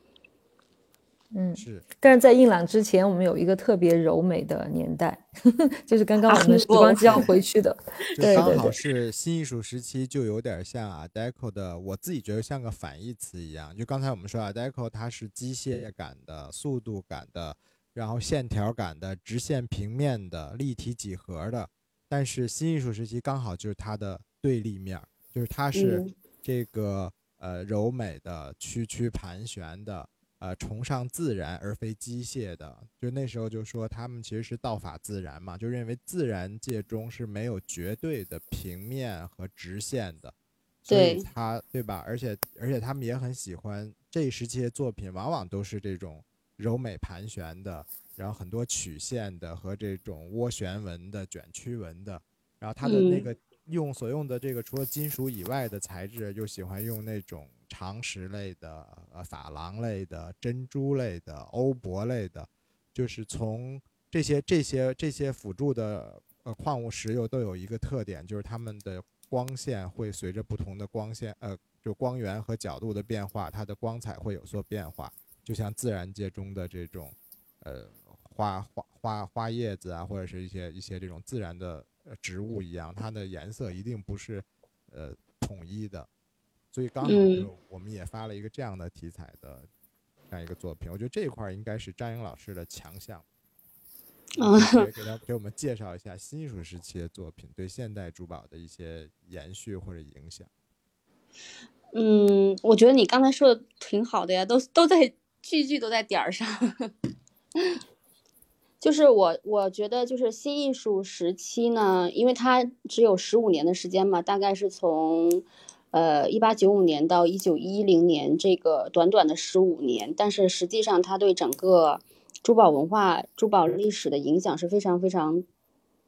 Speaker 2: 嗯，
Speaker 1: 是，
Speaker 2: 但是在硬朗之前，我们有一个特别柔美的年代，就是刚刚我们时光机要回去的，对
Speaker 1: 刚好是新艺术时期，就有点像 Art Deco 的，我自己觉得像个反义词一样。就刚才我们说 Art Deco 它是机械感的、速度感的，然后线条感的、直线平面的、立体几何的，但是新艺术时期刚好就是它的对立面，就是它是这个呃柔美的、曲曲盘旋的。呃，崇尚自然而非机械的，就那时候就说他们其实是道法自然嘛，就认为自然界中是没有绝对的平面和直线的，所以他对吧？而且而且他们也很喜欢这一时期的作品，往往都是这种柔美盘旋的，然后很多曲线的和这种涡旋纹的卷曲纹的，然后他的那个用所用的这个除了金属以外的材质，又喜欢用那种。长石类的、呃珐琅类的、珍珠类的、欧泊类的，就是从这些、这些、这些辅助的呃矿物石油都有一个特点，就是它们的光线会随着不同的光线呃就光源和角度的变化，它的光彩会有所变化。就像自然界中的这种呃花花花花叶子啊，或者是一些一些这种自然的植物一样，它的颜色一定不是呃统一的。所以刚好就我们也发了一个这样的题材的这样一个作品，我觉得这一块应该是张英老师的强项。
Speaker 3: 嗯，
Speaker 1: 给他给我们介绍一下新艺术时期的作品对现代珠宝的一些延续或者影响。
Speaker 3: 嗯，我觉得你刚才说的挺好的呀，都都在句句都在点儿上。就是我我觉得就是新艺术时期呢，因为它只有十五年的时间嘛，大概是从。呃，一八九五年到一九一零年这个短短的十五年，但是实际上它对整个珠宝文化、珠宝历史的影响是非常非常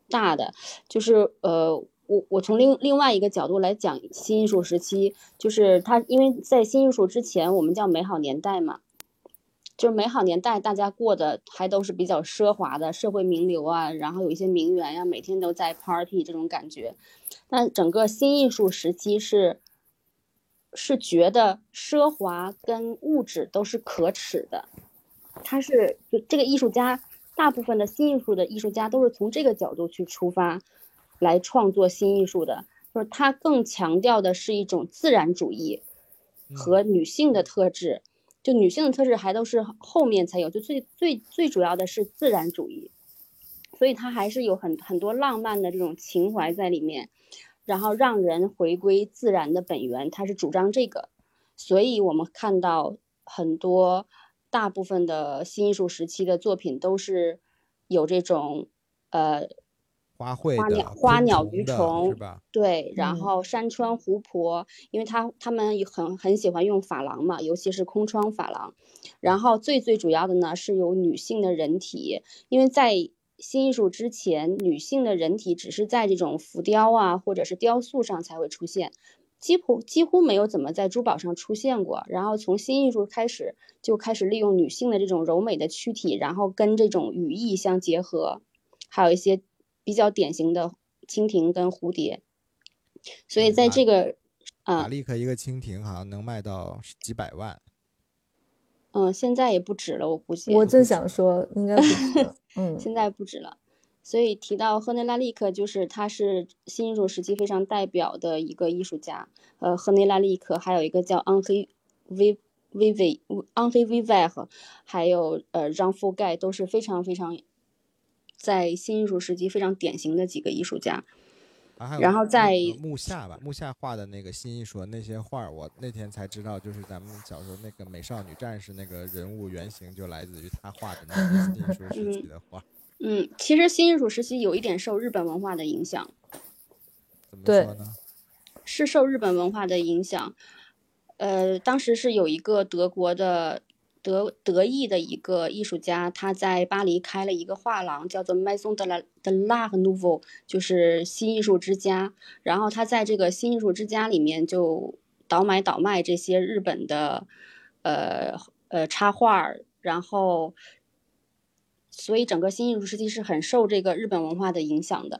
Speaker 3: 大的。就是呃，我我从另另外一个角度来讲新艺术时期，就是它因为在新艺术之前，我们叫美好年代嘛，就是美好年代大家过的还都是比较奢华的社会名流啊，然后有一些名媛呀，每天都在 party 这种感觉。但整个新艺术时期是。是觉得奢华跟物质都是可耻的，他是就这个艺术家，大部分的新艺术的艺术家都是从这个角度去出发，来创作新艺术的。就是他更强调的是一种自然主义和女性的特质，就女性的特质还都是后面才有，就最最最主要的是自然主义，所以他还是有很很多浪漫的这种情怀在里面。然后让人回归自然的本源，他是主张这个，所以我们看到很多大部分的新艺术时期的作品都是有这种呃
Speaker 1: 花卉
Speaker 3: 花、鸟花鸟鱼虫？对，然
Speaker 2: 嗯
Speaker 3: 后山川湖泊，因为他他们很很喜欢用珐琅嘛，尤其是空窗珐琅。然后最最主要的呢是有女性的人体，因为在新艺术之前，女性的人体只是在这种浮雕啊或者是雕塑上才会出现，几乎几乎没有怎么在珠宝上出现过。然后从新艺术开始就开始利用女性的这种柔美的躯体，然后跟这种羽翼相结合，还有一些比较典型的蜻蜓跟蝴蝶。所以在这个，
Speaker 1: 啊
Speaker 3: 嗯
Speaker 1: 利克一个蜻蜓好像能卖到几百万，
Speaker 3: 嗯，现在也不止了，我估计。
Speaker 2: 我正想说，应该不止。嗯，
Speaker 3: 现在不止了。所以提到赫内拉利克，就是他是新艺术时期非常代表的一个艺术家。呃，赫内拉利克还有一个叫昂菲维维维昂黑维维赫，还有呃让覆盖都是非常非常在新艺术时期非常典型的几个艺术家。
Speaker 1: 啊
Speaker 3: 然后在
Speaker 1: 那个木下吧，木下画的那个新艺术那些画儿，我那天才知道，就是咱们小时候那个美少女战士那个人物原型就来自于他画的那个新艺术时期的画。
Speaker 3: 嗯，其实新艺术时期有一点受日本文化的影响。
Speaker 1: 怎么
Speaker 2: 对
Speaker 1: 说呢？
Speaker 3: 是受日本文化的影响。呃，当时是有一个德国的德德裔的一个艺术家，他在巴黎开了一个画廊，叫做 Maison de la de l'Art Nouveau，就是新艺术之家。然后他在这个新艺术之家里面就倒买倒卖这些日本的呃呃插画儿，然后所以整个新艺术时期是很受这个日本文化的影响的。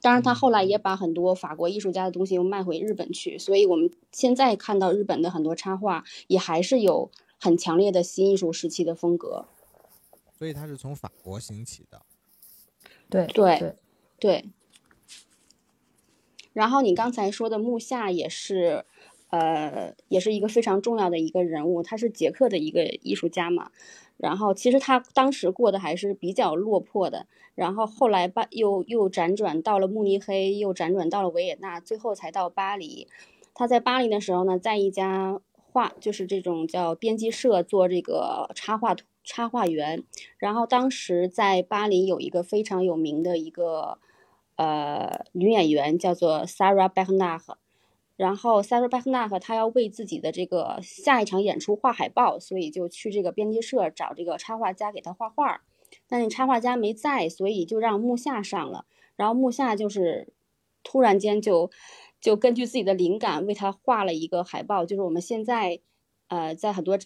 Speaker 3: 当然，他后来也把很多法国艺术家的东西又卖回日本去，所以我们现在看到日本的很多插画也还是有很强烈的新艺术时期的风格。
Speaker 1: 所以它是从法国兴起的。
Speaker 2: 对
Speaker 3: 对
Speaker 2: 对，
Speaker 3: 对。然后你刚才说的木下也是，呃，也是一个非常重要的一个人物，他是捷克的一个艺术家嘛。然后其实他当时过得还是比较落魄的，然后后来巴又又辗转到了慕尼黑，又辗转到了维也纳，最后才到巴黎。他在巴黎的时候呢，在一家画就是这种叫编辑社做这个插画图插画员。然后当时在巴黎有一个非常有名的一个呃女演员叫做 Sarah Bernard。然后 Sarah Bernard 她要为自己的这个下一场演出画海报，所以就去这个编辑社找这个插画家给她画画。但是插画家没在，所以就让木下上了。然后木下就是突然间就就根据自己的灵感为他画了一个海报，就是我们现在呃在很多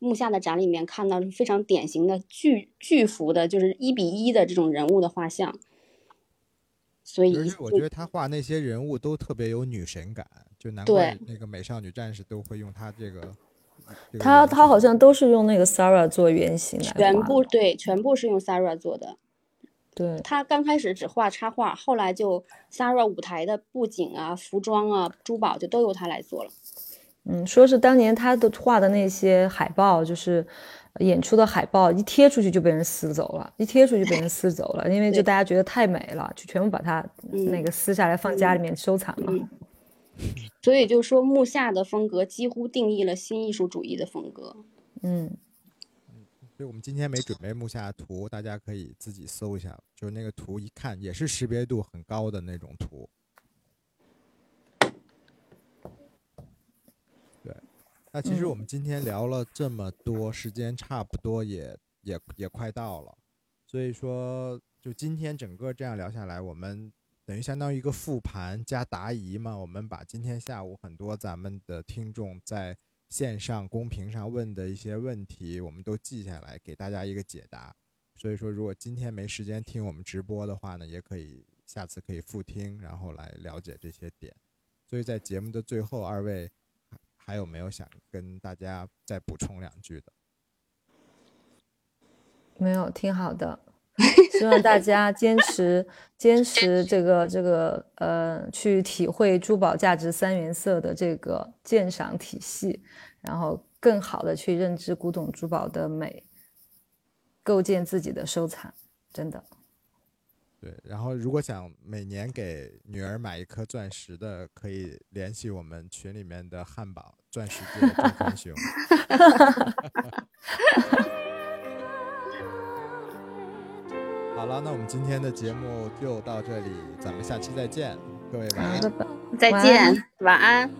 Speaker 3: 木下的展里面看到是非常典型的巨巨幅的，就是一比一的这种人物的画像。所以
Speaker 1: 我觉得他画那些人物都特别有女神感，就难怪那个美少女战士都会用他这个。这个
Speaker 2: 他他好像都是用那个 Sarah 做原型来
Speaker 3: 全部对，全部是用 Sarah 做的。
Speaker 2: 对
Speaker 3: 他刚开始只画插画，后来就 Sarah 舞台的布景啊、服装啊、珠宝就都由他来做了。
Speaker 2: 嗯，说是当年他的画的那些海报，就是演出的海报，一贴出去就被人撕走了，一贴出去就被人撕走了，因为就大家觉得太美了，就全部把它那个撕下来放家里面收藏嘛。
Speaker 3: 嗯所以就说木下的风格几乎定义了新艺术主义的风格。
Speaker 2: 嗯，
Speaker 1: 我们今天没准备木下图，大家可以自己搜一下，就是那个图一看也是识别度很高的那种图。对，那其实
Speaker 2: 嗯
Speaker 1: 我们今天聊了这么多，时间差不多也也也快到了，所以说就今天整个这样聊下来，我们等于相当于一个复盘加答疑嘛，我们把今天下午很多咱们的听众在线上公屏上问的一些问题，我们都记下来，给大家一个解答。所以说，如果今天没时间听我们直播的话呢，也可以下次可以复听，然后来了解这些点。所以在节目的最后，二位还有没有想跟大家再补充两句的？
Speaker 2: 没有，挺好的。希望大家坚 持坚持这个这个呃，去体会珠宝价值三原色的这个鉴赏体系，然后更好的去认知古董珠宝的美，构建自己的收藏。真的，
Speaker 1: 对，然后如果想每年给女儿买一颗钻石的，可以联系我们群里面的汉堡钻石界的中川 好了，那我们今天的节目就到这里，咱们下期再见，各位晚安。
Speaker 3: 再
Speaker 2: 晚安
Speaker 3: 见，晚安。